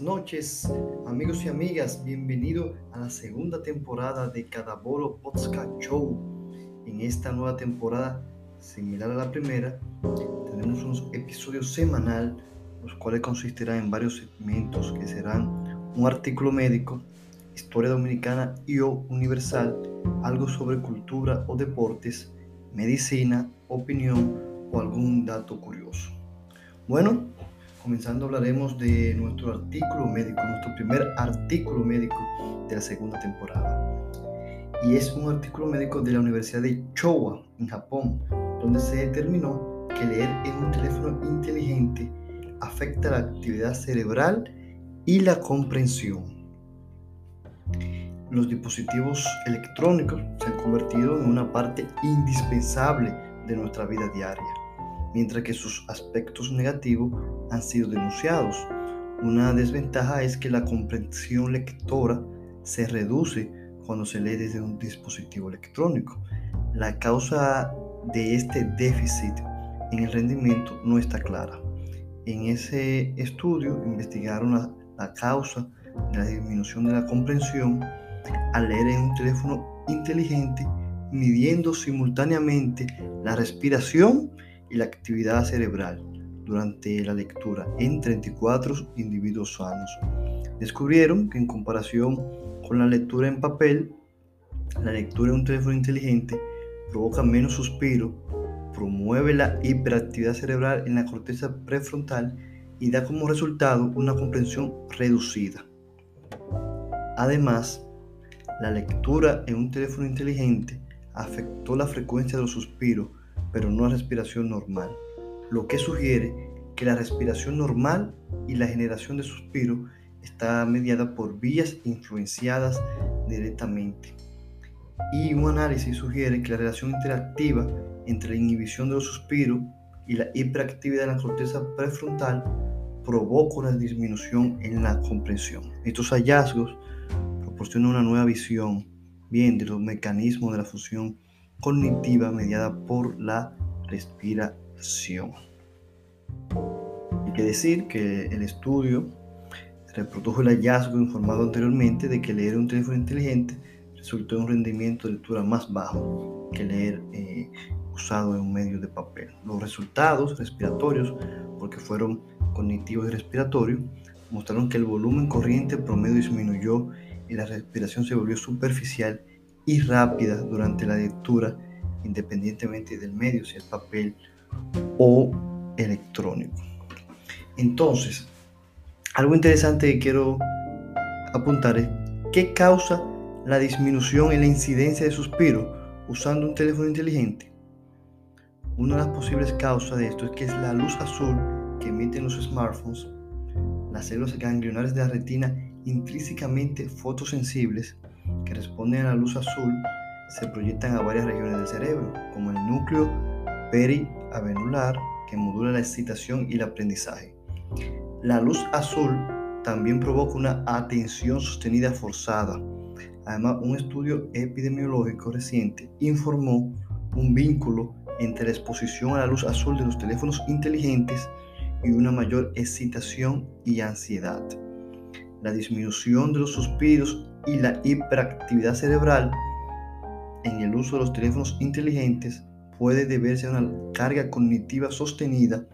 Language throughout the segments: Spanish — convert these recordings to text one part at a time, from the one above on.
noches, amigos y amigas. Bienvenido a la segunda temporada de Cadaboro Podcast Show. En esta nueva temporada, similar a la primera, tenemos unos episodios semanal, los cuales consistirán en varios segmentos que serán un artículo médico, historia dominicana y universal, algo sobre cultura o deportes, medicina, opinión o algún dato curioso. Bueno, comenzando hablaremos de nuestro artículo médico, nuestro primer artículo médico de la segunda temporada. Y es un artículo médico de la Universidad de Chowa, en Japón, donde se determinó que leer en un teléfono inteligente afecta la actividad cerebral y la comprensión. Los dispositivos electrónicos se han convertido en una parte indispensable de nuestra vida diaria mientras que sus aspectos negativos han sido denunciados. Una desventaja es que la comprensión lectora se reduce cuando se lee desde un dispositivo electrónico. La causa de este déficit en el rendimiento no está clara. En ese estudio investigaron la, la causa de la disminución de la comprensión al leer en un teléfono inteligente midiendo simultáneamente la respiración y la actividad cerebral durante la lectura en 34 individuos sanos. Descubrieron que en comparación con la lectura en papel, la lectura en un teléfono inteligente provoca menos suspiro, promueve la hiperactividad cerebral en la corteza prefrontal y da como resultado una comprensión reducida. Además, la lectura en un teléfono inteligente afectó la frecuencia de los suspiros pero no la respiración normal, lo que sugiere que la respiración normal y la generación de suspiro está mediada por vías influenciadas directamente. Y un análisis sugiere que la relación interactiva entre la inhibición de los suspiros y la hiperactividad de la corteza prefrontal provoca una disminución en la comprensión. Estos hallazgos proporcionan una nueva visión bien de los mecanismos de la función cognitiva mediada por la respiración. Hay que decir que el estudio reprodujo el hallazgo informado anteriormente de que leer un teléfono inteligente resultó en un rendimiento de lectura más bajo que leer eh, usado en un medio de papel. Los resultados respiratorios, porque fueron cognitivos y respiratorios, mostraron que el volumen corriente promedio disminuyó y la respiración se volvió superficial y rápida durante la lectura, independientemente del medio, si es papel o electrónico. Entonces, algo interesante que quiero apuntar es qué causa la disminución en la incidencia de suspiro usando un teléfono inteligente. Una de las posibles causas de esto es que es la luz azul que emiten los smartphones, las células ganglionares de la retina intrínsecamente fotosensibles que responden a la luz azul se proyectan a varias regiones del cerebro, como el núcleo periavenular, que modula la excitación y el aprendizaje. La luz azul también provoca una atención sostenida forzada. Además, un estudio epidemiológico reciente informó un vínculo entre la exposición a la luz azul de los teléfonos inteligentes y una mayor excitación y ansiedad. La disminución de los suspiros y la hiperactividad cerebral en el uso de los teléfonos inteligentes puede deberse a una carga cognitiva sostenida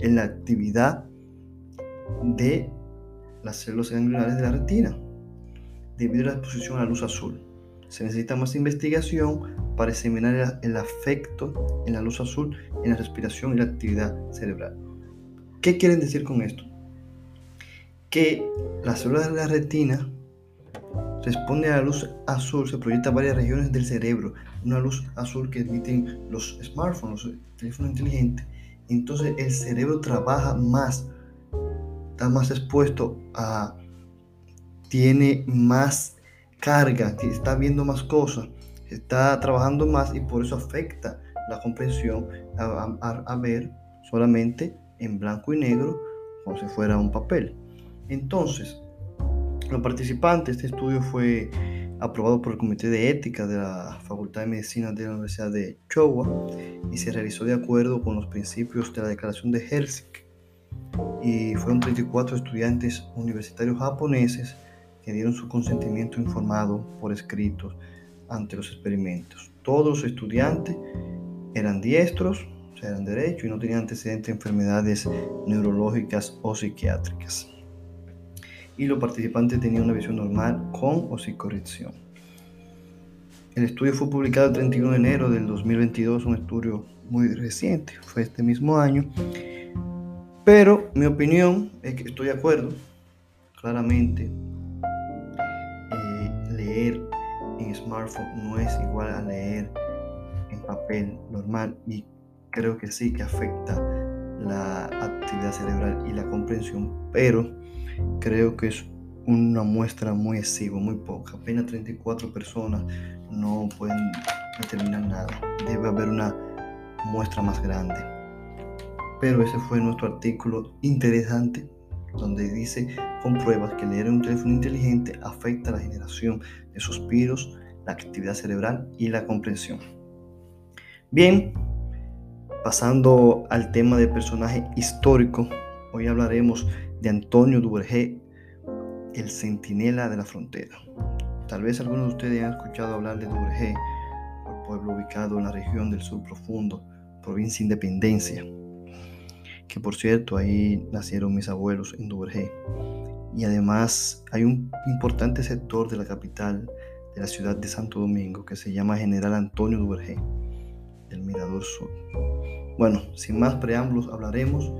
en la actividad de las células ganglionares de la retina debido a la exposición a la luz azul. Se necesita más investigación para examinar el efecto en la luz azul en la respiración y la actividad cerebral. ¿Qué quieren decir con esto? Que las células de la retina responde a la luz azul, se proyecta a varias regiones del cerebro, una luz azul que emiten los smartphones, los teléfonos inteligentes. Entonces el cerebro trabaja más, está más expuesto a, tiene más carga, está viendo más cosas, está trabajando más y por eso afecta la comprensión a ver solamente en blanco y negro como si fuera un papel. Entonces, los participantes, este estudio fue aprobado por el Comité de Ética de la Facultad de Medicina de la Universidad de Chowa y se realizó de acuerdo con los principios de la Declaración de Helsinki y fueron 34 estudiantes universitarios japoneses que dieron su consentimiento informado por escritos ante los experimentos. Todos los estudiantes eran diestros, o sea, eran derechos y no tenían antecedentes de enfermedades neurológicas o psiquiátricas. Y los participantes tenían una visión normal con o sin corrección. El estudio fue publicado el 31 de enero del 2022, un estudio muy reciente, fue este mismo año. Pero mi opinión es que estoy de acuerdo, claramente, eh, leer en smartphone no es igual a leer en papel normal y creo que sí que afecta la actividad cerebral y la comprensión, pero creo que es una muestra muy excesiva, muy poca. Apenas 34 personas no pueden determinar nada. Debe haber una muestra más grande. Pero ese fue nuestro artículo interesante donde dice con pruebas que leer un teléfono inteligente afecta la generación de suspiros, la actividad cerebral y la comprensión. Bien, pasando al tema de personaje histórico, hoy hablaremos de Antonio Duvergé el centinela de la frontera. Tal vez algunos de ustedes han escuchado hablar de Duvergé, el pueblo ubicado en la región del sur profundo, provincia Independencia, que por cierto ahí nacieron mis abuelos en Duvergé. Y además hay un importante sector de la capital de la ciudad de Santo Domingo que se llama General Antonio Duvergé, del Mirador Sur. Bueno, sin más preámbulos hablaremos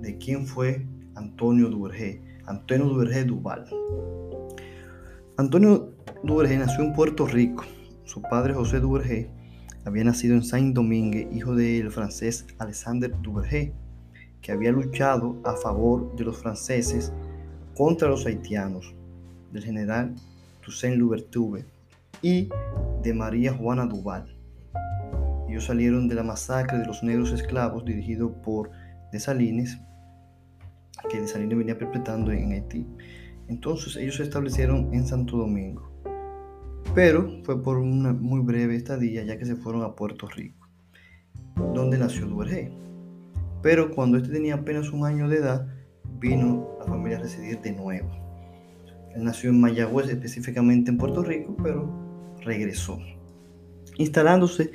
de quién fue Antonio Duvergé, Antonio Duvergé Duval. Antonio Duvergé nació en Puerto Rico. Su padre José Duvergé había nacido en Saint-Domingue, hijo del francés Alexander Duvergé, que había luchado a favor de los franceses contra los haitianos, del general Toussaint Louverture y de María Juana Duval. Ellos salieron de la masacre de los negros esclavos dirigido por Dessalines que Desalines venía perpetrando en Haití. Entonces ellos se establecieron en Santo Domingo, pero fue por una muy breve estadía ya que se fueron a Puerto Rico, donde nació Duvergé. Pero cuando este tenía apenas un año de edad, vino la familia a residir de nuevo. Él nació en Mayagüez, específicamente en Puerto Rico, pero regresó, instalándose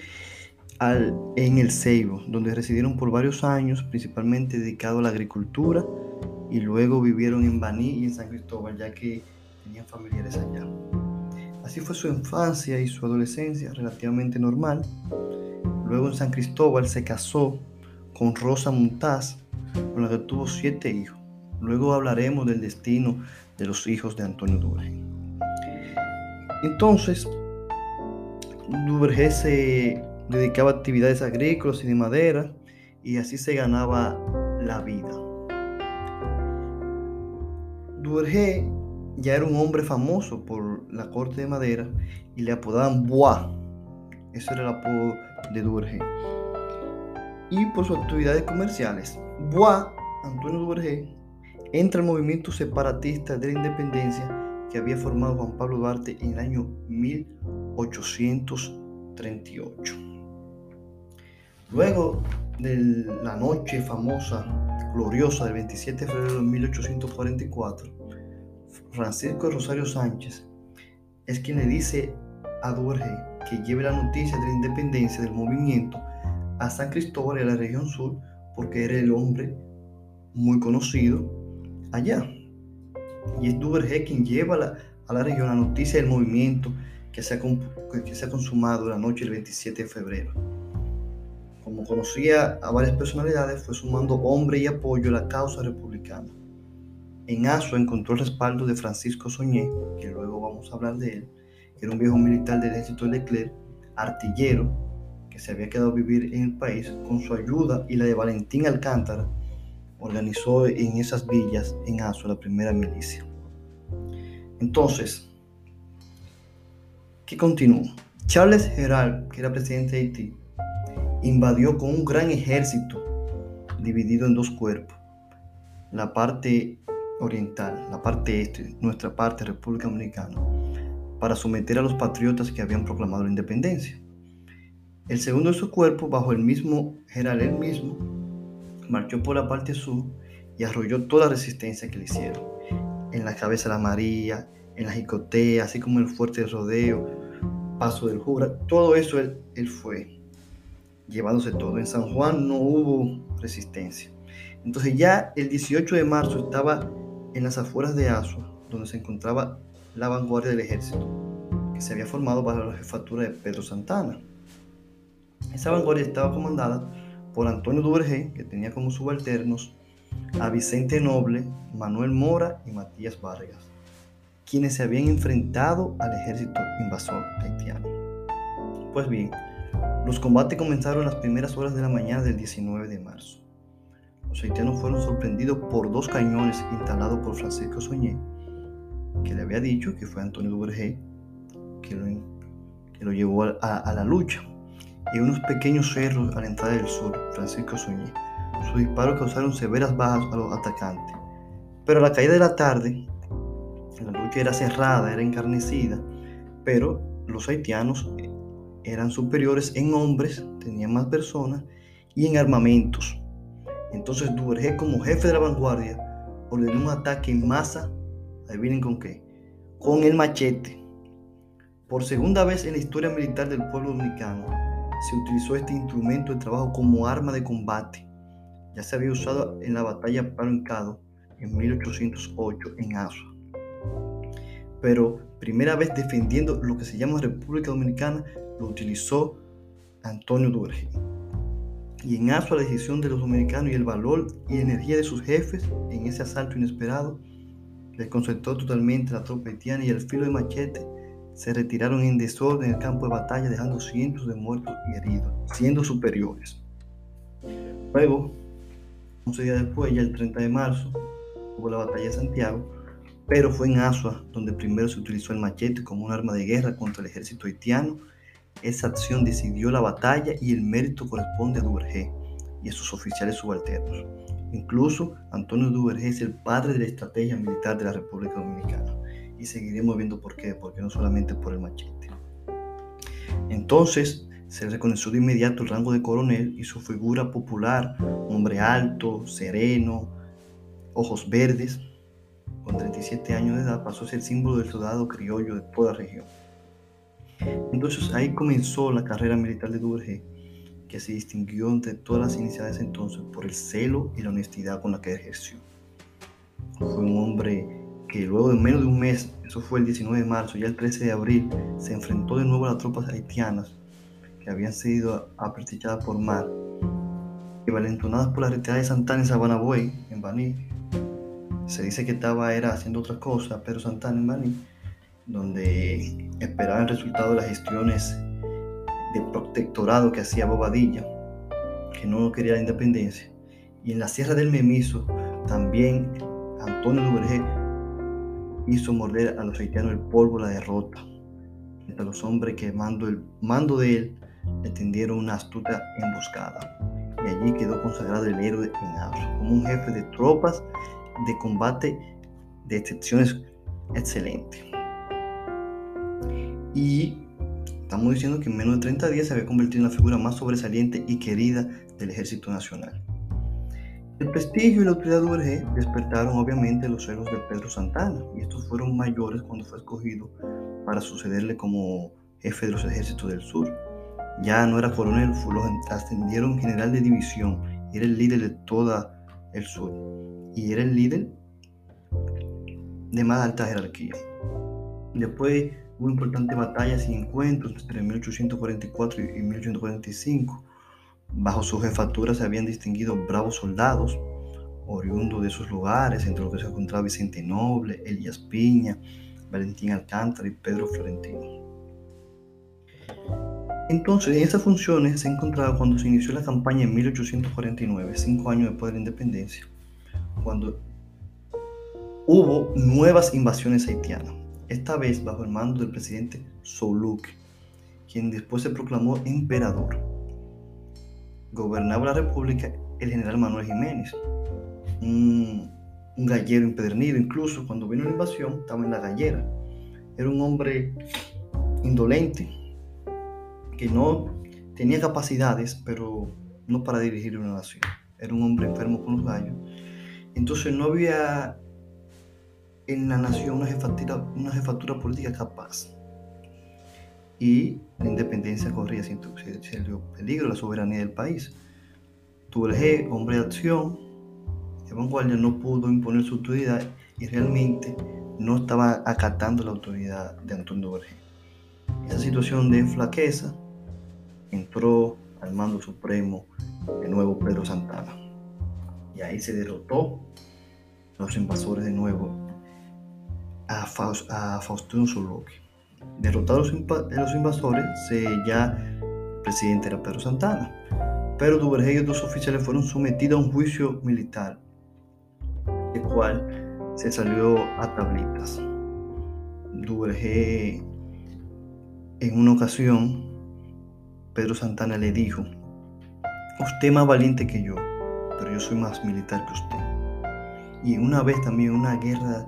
al, en el Ceibo, donde residieron por varios años, principalmente dedicado a la agricultura y luego vivieron en Baní y en San Cristóbal, ya que tenían familiares allá. Así fue su infancia y su adolescencia relativamente normal. Luego en San Cristóbal se casó con Rosa Montaz, con la que tuvo siete hijos. Luego hablaremos del destino de los hijos de Antonio Duvergé. Entonces, Duvergé se dedicaba actividades agrícolas y de madera y así se ganaba la vida. Duvergé ya era un hombre famoso por la corte de madera y le apodaban Bois. Ese era el apodo de Duvergé. Y por sus actividades comerciales. Bois, Antonio Duvergé, entra al movimiento separatista de la independencia que había formado Juan Pablo Duarte en el año 1838. Luego de la noche famosa, gloriosa del 27 de febrero de 1844, Francisco Rosario Sánchez es quien le dice a Duvergé que lleve la noticia de la independencia del movimiento a San Cristóbal y a la región sur porque era el hombre muy conocido allá. Y es Duvergé quien lleva la, a la región la noticia del movimiento que se, ha, que se ha consumado la noche del 27 de febrero. Como conocía a varias personalidades, fue sumando hombre y apoyo a la causa republicana. En Aso encontró el respaldo de Francisco Soñé, que luego vamos a hablar de él, que era un viejo militar del ejército de Leclerc, artillero, que se había quedado a vivir en el país, con su ayuda y la de Valentín Alcántara, organizó en esas villas, en Aso, la primera milicia. Entonces, Charles Gerald, que era presidente de Haití, invadió con un gran ejército dividido en dos cuerpos. La parte oriental, la parte este, nuestra parte, República Dominicana, para someter a los patriotas que habían proclamado la independencia. El segundo de su cuerpo, bajo el mismo general él mismo, marchó por la parte sur y arrolló toda la resistencia que le hicieron. En la cabeza de la María, en la jicotea, así como el fuerte rodeo, paso del Jura, todo eso él, fue llevándose todo. En San Juan no hubo resistencia. Entonces ya el 18 de marzo estaba en las afueras de Asua, donde se encontraba la vanguardia del ejército, que se había formado para la jefatura de Pedro Santana. Esa vanguardia estaba comandada por Antonio Duvergé, que tenía como subalternos a Vicente Noble, Manuel Mora y Matías Vargas, quienes se habían enfrentado al ejército invasor haitiano. Pues bien, los combates comenzaron las primeras horas de la mañana del 19 de marzo. Los haitianos fueron sorprendidos por dos cañones instalados por Francisco Soñé, que le había dicho que fue Antonio Duvergé que lo, que lo llevó a, la lucha y unos pequeños cerros a la entrada del sur, Francisco Soñé. Sus disparos causaron severas bajas a los atacantes. Pero a la caída de la tarde, la lucha era cerrada, era encarnecida, pero los haitianos eran superiores en hombres, tenían más personas y en armamentos. Entonces Duvergé como jefe de la vanguardia ordenó un ataque en masa, adivinen con qué, con el machete. Por segunda vez en la historia militar del pueblo dominicano, se utilizó este instrumento de trabajo como arma de combate. Ya se había usado en la batalla Hincado en 1808 en Azua. Pero primera vez defendiendo lo que se llama República Dominicana, lo utilizó Antonio Duvergé. Y en Azua la decisión de los dominicanos y el valor y energía de sus jefes en ese asalto inesperado desconcertó totalmente a la tropa haitiana y al filo de machete se retiraron en desorden del campo de batalla dejando cientos de muertos y heridos, siendo superiores. Luego, 11 días después, ya el 30 de marzo, hubo la batalla de Santiago, pero fue en Asua donde primero se utilizó el machete como un arma de guerra contra el ejército haitiano. Esa acción decidió la batalla y el mérito corresponde a Duvergé y a sus oficiales subalternos. Incluso Antonio Duvergé es el padre de la estrategia militar de la República Dominicana y seguiremos viendo por qué, porque no solamente por el machete. Entonces se reconoció de inmediato el rango de coronel y su figura popular, hombre alto, sereno, ojos verdes, con 37 años de edad, pasó a ser símbolo del soldado criollo de toda la región. Entonces ahí comenzó la carrera militar de Duvergé, que se distinguió entre todas las iniciadas entonces por el celo y la honestidad con la que ejerció. Fue un hombre que luego de menos de un mes, eso fue el 19 de marzo, ya el 13 de abril, se enfrentó de nuevo a las tropas haitianas que habían sido apretilladas por mar y valentonadas por la retirada de Santana en Sabana en Baní. Se dice que estaba era haciendo otra cosa, pero Santana en Baní, donde esperaba el resultado de las gestiones de protectorado que hacía Bobadilla, que no quería la independencia. Y en la Sierra del Memiso también Antonio Duvergé hizo morder a los haitianos el polvo la derrota, mientras los hombres que mando el mando de él le tendieron una astuta emboscada. Y allí quedó consagrado el héroe en como un jefe de tropas de combate de excepciones excelente. Y estamos diciendo que en menos de 30 días se había convertido en la figura más sobresaliente y querida del Ejército Nacional. El prestigio y la autoridad de Duvergé despertaron obviamente los celos de Pedro Santana, y estos fueron mayores cuando fue escogido para sucederle como jefe de los ejércitos del sur. Ya no era coronel, lo ascendieron general de división, y era el líder de toda el sur, y era el líder de más alta jerarquía. Después hubo importantes batallas y encuentros entre 1844 y 1845 Bajo su jefatura se habían distinguido bravos soldados, oriundos de esos lugares, entre los que se encontraba Vicente Noble, Elías Piña, Valentín Alcántara y Pedro Florentino. Entonces, en estas funciones se encontraba cuando se inició la campaña en 1849, cinco años después de la independencia, cuando hubo nuevas invasiones haitianas, esta vez bajo el mando del presidente Soulouque, quien después se proclamó emperador gobernaba la República el general Manuel Jiménez, un, gallero empedernido, incluso cuando vino la invasión estaba en la gallera. Era un hombre indolente, que no tenía capacidades, pero no para dirigir una nación. Era un hombre enfermo con los gallos Entonces no había en la nación una jefatura, una jefatura política capaz. Y la independencia corría sin peligro la soberanía del país. Duvergé, hombre de acción, de vanguardia, no pudo imponer su autoridad y realmente no estaba acatando la autoridad de Antonio Duvergé. Esa situación de flaqueza entró al mando supremo de nuevo Pedro Santana. Y ahí se derrotó los invasores de nuevo a, Faust, a Faustino Derrotados los invasores, se, ya el presidente era Pedro Santana. Pero Duvergé y otros oficiales fueron sometidos a un juicio militar, el cual se salió a tablitas. Duvergé, en una ocasión, Pedro Santana le dijo, usted más valiente que yo, pero yo soy más militar que usted. Y una vez también una guerra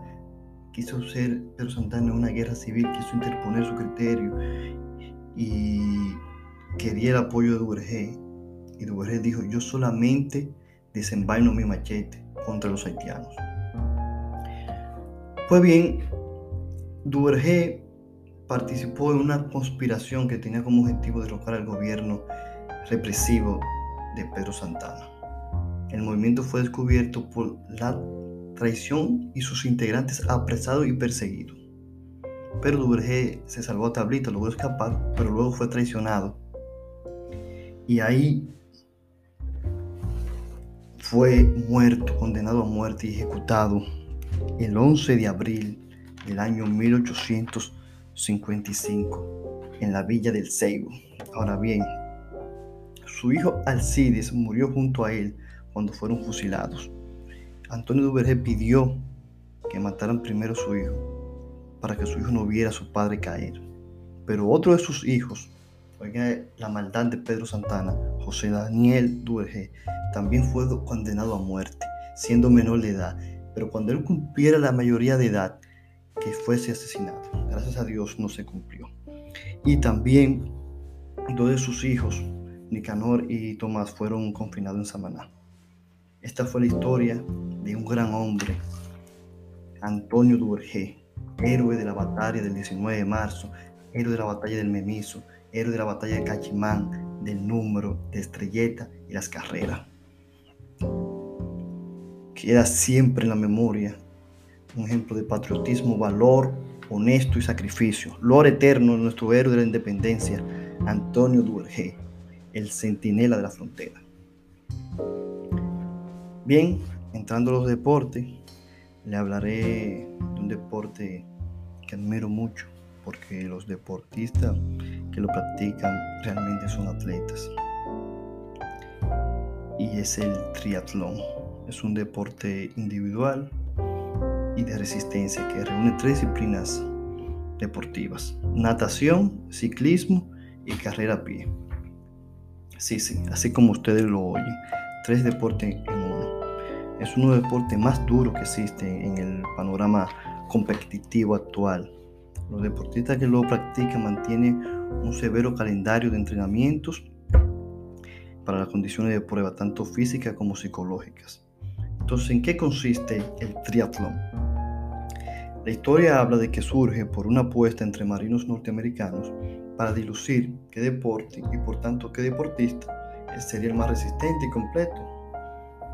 quiso ser Pedro Santana una guerra civil, quiso interponer su criterio y quería el apoyo de Duvergé. Y Duvergé dijo, yo solamente desenvaino mi machete contra los haitianos. Pues bien, Duvergé participó en una conspiración que tenía como objetivo derrocar al gobierno represivo de Pedro Santana. El movimiento fue descubierto por la traición y sus integrantes apresados y perseguidos. Pero Duvergé se salvó a tablita, logró escapar, pero luego fue traicionado. Y ahí fue muerto, condenado a muerte y ejecutado el 11 de abril del año 1855 en la villa del Seibo. Ahora bien, su hijo Alcides murió junto a él cuando fueron fusilados. Antonio Duvergé pidió que mataran primero a su hijo para que su hijo no viera a su padre caer. Pero otro de sus hijos, oiga la maldad de Pedro Santana, José Daniel Duvergé, también fue condenado a muerte, siendo menor de edad. Pero cuando él cumpliera la mayoría de edad, que fuese asesinado. Gracias a Dios no se cumplió. Y también dos de sus hijos, Nicanor y Tomás, fueron confinados en Samaná. Esta fue la historia de un gran hombre, Antonio Duvergé, héroe de la batalla del 19 de marzo, héroe de la batalla del Memiso, héroe de la batalla de Cachimán, del número, de Estrelleta y las carreras. Queda siempre en la memoria un ejemplo de patriotismo, valor, honesto y sacrificio. Lor eterno, nuestro héroe de la independencia, Antonio Duvergé, el centinela de la frontera. Bien, entrando a los deportes, le hablaré de un deporte que admiro mucho, porque los deportistas que lo practican realmente son atletas. Y es el triatlón. Es un deporte individual y de resistencia que reúne tres disciplinas deportivas. Natación, ciclismo y carrera a pie. Sí, sí, así como ustedes lo oyen. Tres deportes en es uno de los deportes más duros que existe en el panorama competitivo actual. Los deportistas que lo practican mantienen un severo calendario de entrenamientos para las condiciones de prueba, tanto físicas como psicológicas. Entonces, ¿en qué consiste el triatlón? La historia habla de que surge por una apuesta entre marinos norteamericanos para dilucir qué deporte y por tanto qué deportista sería el más resistente y completo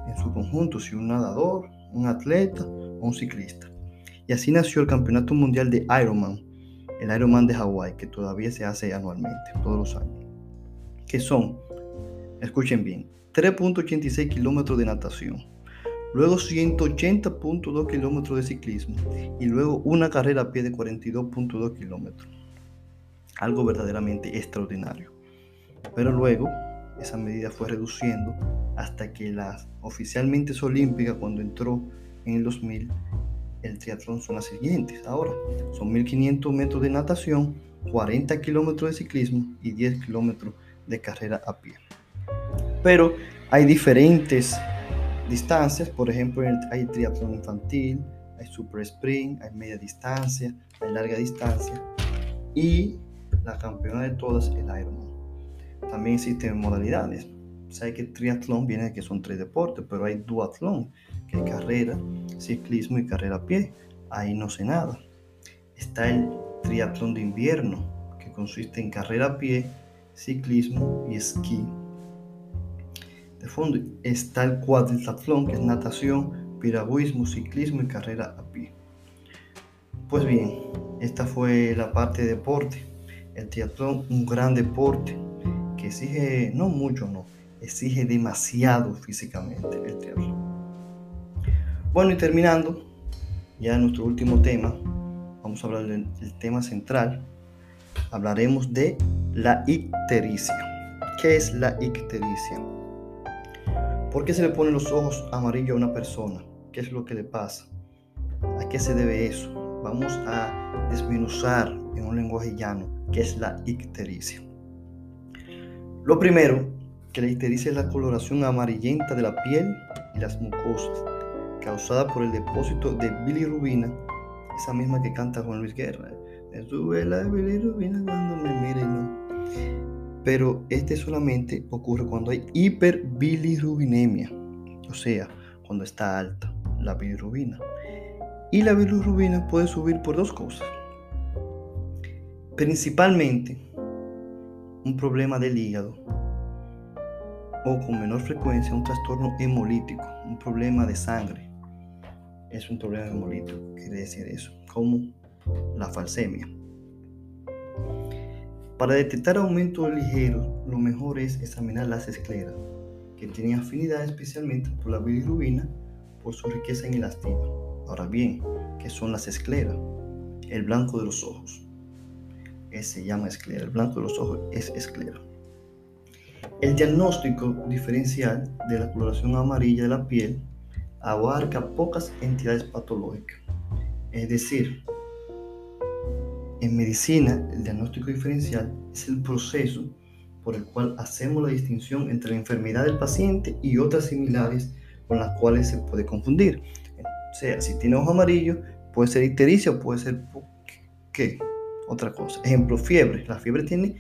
en su conjunto, si un nadador, un atleta o un ciclista. Y así nació el Campeonato Mundial de Ironman, el Ironman de Hawái, que todavía se hace anualmente, todos los años. Que son, escuchen bien, 3.86 kilómetros de natación, luego 180.2 kilómetros de ciclismo y luego una carrera a pie de 42.2 kilómetros. Algo verdaderamente extraordinario. Pero luego esa medida fue reduciendo hasta que las oficialmente olímpicas, cuando entró en el 2000, el triatlón son las siguientes. Ahora son 1500 metros de natación, 40 kilómetros de ciclismo y 10 kilómetros de carrera a pie. Pero hay diferentes distancias, por ejemplo, hay triatlón infantil, hay super sprint, hay media distancia, hay larga distancia y la campeona de todas, el Ironman. También existen modalidades. Sabe que triatlón viene de que son tres deportes, pero hay duatlón, que es carrera, ciclismo y carrera a pie. Ahí no sé nada. Está el triatlón de invierno, que consiste en carrera a pie, ciclismo y esquí. De fondo está el cuadriatlón, que es natación, piragüismo, ciclismo y carrera a pie. Pues bien, esta fue la parte de deporte. El triatlón, un gran deporte que exige, no mucho, no, exige demasiado físicamente el triatlón. Bueno, y terminando, ya nuestro último tema, vamos a hablar del, tema central. Hablaremos de la ictericia. ¿Qué es la ictericia? ¿Por qué se le ponen los ojos amarillos a una persona? ¿Qué es lo que le pasa? ¿A qué se debe eso? Vamos a desmenuzar en un lenguaje llano qué es la ictericia. Lo primero, que la ictericia es la coloración amarillenta de la piel y las mucosas, causada por el depósito de bilirrubina, esa misma que canta Juan Luis Guerra. Me sube la bilirrubina cuando me mire, no. Pero este solamente ocurre cuando hay hiperbilirrubinemia, o sea, cuando está alta la bilirrubina. Y la bilirrubina puede subir por dos cosas. Principalmente un problema del hígado o con menor frecuencia un trastorno hemolítico, un problema de sangre. Es un problema hemolítico, quiere decir eso, como la falsemia. Para detectar aumento ligero, lo mejor es examinar las escleras, que tienen afinidad especialmente por la bilirrubina por su riqueza en elastina. Ahora bien, ¿qué son las escleras? El blanco de los ojos. Se llama esclera. El blanco de los ojos es esclera. El diagnóstico diferencial de la coloración amarilla de la piel abarca pocas entidades patológicas. Es decir, en medicina, el diagnóstico diferencial es el proceso por el cual hacemos la distinción entre la enfermedad del paciente y otras similares con las cuales se puede confundir. O sea, si tiene ojo amarillo, puede ser ictericia o puede ser ¿qué? Otra cosa. Ejemplo, fiebre. La fiebre tiene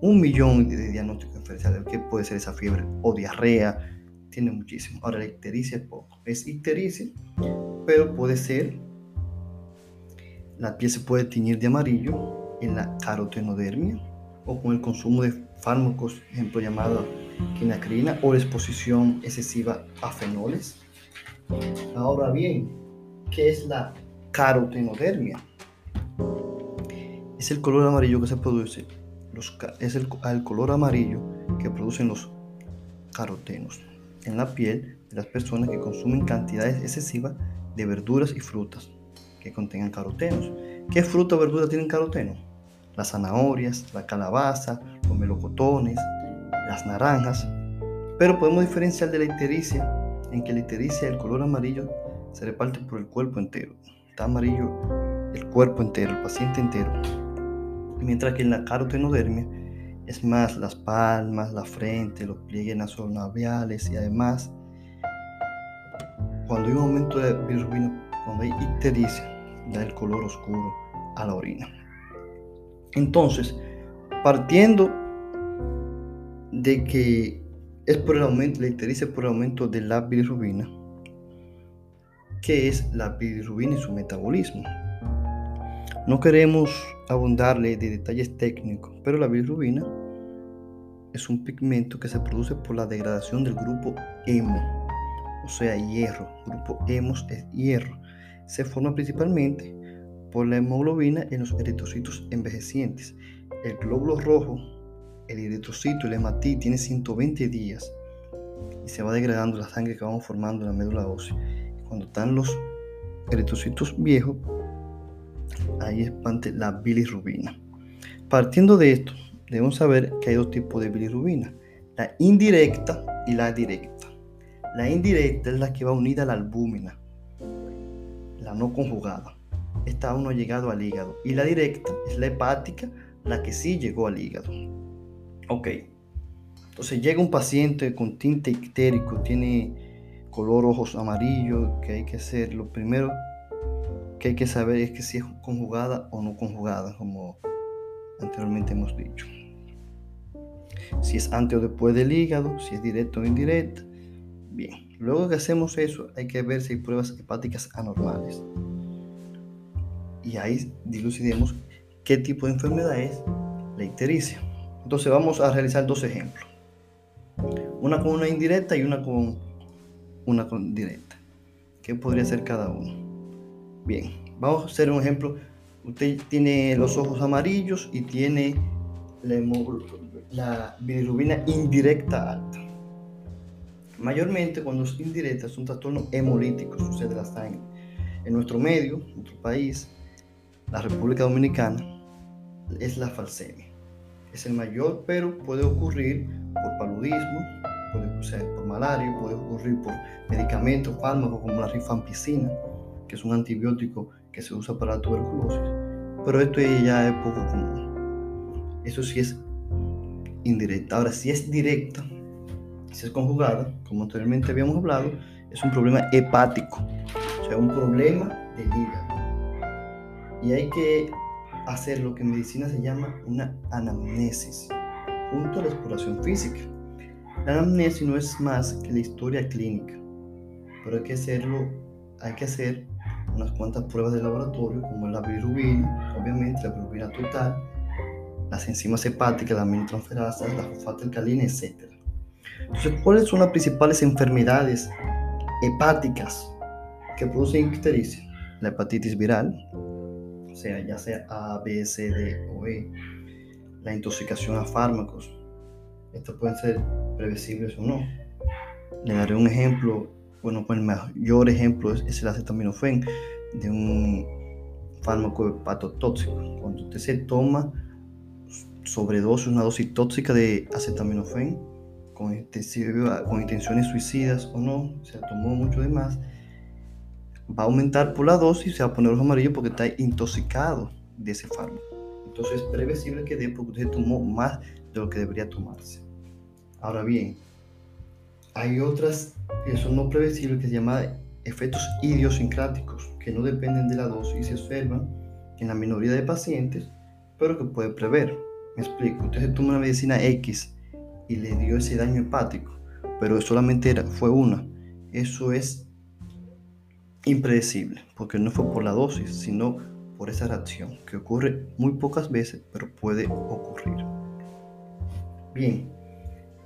un millón de diagnósticos diferenciales. ¿Qué puede ser esa fiebre? O diarrea. Tiene muchísimo. Ahora, la ictericia es poco. Es ictericia, pero puede ser la piel se puede teñir de amarillo en la carotenodermia o con el consumo de fármacos, ejemplo llamado quinacrina o la exposición excesiva a fenoles. Ahora bien, ¿qué es la carotenodermia? Es el color amarillo que se produce, es el, el color amarillo que producen los carotenos en la piel de las personas que consumen cantidades excesivas de verduras y frutas que contengan carotenos. ¿Qué fruta o verdura tienen caroteno? Las zanahorias, la calabaza, los melocotones, las naranjas. Pero podemos diferenciar de la ictericia en que la ictericia, el color amarillo, se reparte por el cuerpo entero. Está amarillo el cuerpo entero, el paciente entero. Mientras que en la carotenodermia es más las palmas, la frente, los pliegues nasolabiales y además cuando hay un aumento de bilirrubina, cuando hay ictericia, da el color oscuro a la orina. Entonces, partiendo de que es por el aumento, la ictericia por el aumento de la bilirrubina, que es la bilirrubina y su metabolismo. No queremos abundarle de detalles técnicos, pero la bilirrubina es un pigmento que se produce por la degradación del grupo hemo, o sea, hierro. grupo hemos es hierro se forma principalmente por la hemoglobina en los eritrocitos envejecientes. El glóbulo rojo, el eritrocito, el hematí, tiene 120 días y se va degradando la sangre que vamos formando en la médula ósea. Cuando están los eritrocitos viejos, ahí expande la bilirrubina. Partiendo de esto, debemos saber que hay dos tipos de bilirrubina, la indirecta y la directa. La indirecta es la que va unida a la albúmina, la no conjugada. Esta aún no llegado al hígado. Y la directa es la hepática, la que sí llegó al hígado. Ok. Entonces llega un paciente con tinte ictérico, tiene color ojos amarillo, que hay que hacer, lo primero que hay que saber es que si es conjugada o no conjugada, como anteriormente hemos dicho. si es antes o después del hígado, si es directo o indirecto. Bien, luego que hacemos eso, hay que ver si hay pruebas hepáticas anormales. Y ahí dilucidemos qué tipo de enfermedad es la ictericia. Entonces vamos a realizar dos ejemplos. Una con una indirecta y una con una directa. ¿Qué podría ser cada uno? Bien, vamos a hacer un ejemplo. Usted tiene los ojos amarillos y tiene la, bilirrubina indirecta alta. Mayormente cuando es indirecta es un trastorno hemolítico, sucede la sangre. En nuestro medio, en nuestro país, la República Dominicana, es la falsemia. Es el mayor, pero puede ocurrir por paludismo, puede ser por malaria, puede ocurrir por medicamentos, fármacos como la rifampicina, que es un antibiótico que se usa para la tuberculosis. Pero esto ya es poco común. Eso sí es indirecta. Ahora, si es directa, si es conjugada, como anteriormente habíamos hablado, es un problema hepático, o sea, un problema del hígado. Y hay que hacer lo que en medicina se llama una anamnesis, junto a la exploración física. La anamnesis no es más que la historia clínica, pero hay que hacerlo, hay que hacer unas cuantas pruebas de laboratorio, como la bilirrubina, obviamente la bilirrubina total, las enzimas hepáticas, la aminotransferasas, la fosfato alcalina, etc. Entonces, ¿cuáles son las principales enfermedades hepáticas que producen ictericia? La hepatitis viral, o sea, ya sea A, B, C, D o E, la intoxicación a fármacos, estos pueden ser previsibles o no. Le daré un ejemplo, bueno, pues el mayor ejemplo es, el acetaminofén de un fármaco hepatotóxico. Cuando usted se toma sobredosis, una dosis tóxica de acetaminofén con, con intenciones suicidas o no, se tomó mucho de más, va a aumentar por la dosis y se va a poner los amarillos porque está intoxicado de ese fármaco. Entonces es previsible que dé porque usted tomó más de lo que debería tomarse. Ahora bien, hay otras que son no previsibles que se llaman efectos idiosincráticos, que no dependen de la dosis y se observan en la minoría de pacientes, pero que puede prever. Me explico, usted se toma una medicina X y le dio ese daño hepático, pero solamente era, fue una. Eso es impredecible, porque no fue por la dosis, sino por esa reacción, que ocurre muy pocas veces, pero puede ocurrir. Bien,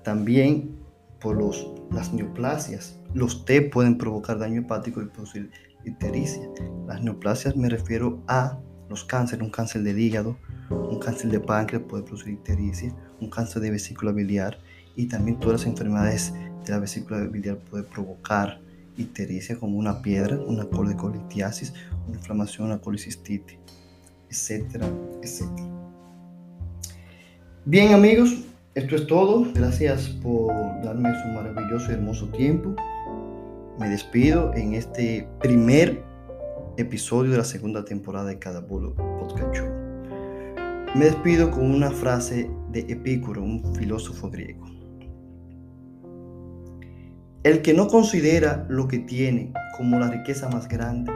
también por los, las neoplasias. Los T pueden provocar daño hepático y producir ictericia. Las neoplasias me refiero a los cánceres, un cáncer del hígado, un cáncer de páncreas puede producir ictericia, un cáncer de vesícula biliar y también todas las enfermedades de la vesícula biliar pueden provocar ictericia como una piedra, una colicolitiasis, una inflamación, una colicistitis, etcétera, etcétera. Bien amigos, esto es todo. Gracias por darme su maravilloso y hermoso tiempo. Me despido en este primer episodio de la segunda temporada de Cada Bulo Podcast Show. Me despido con una frase de Epicuro, un filósofo griego. El que no considera lo que tiene como la riqueza más grande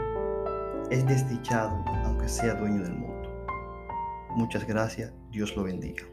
es desdichado aunque sea dueño del mundo. Muchas gracias, Dios lo bendiga.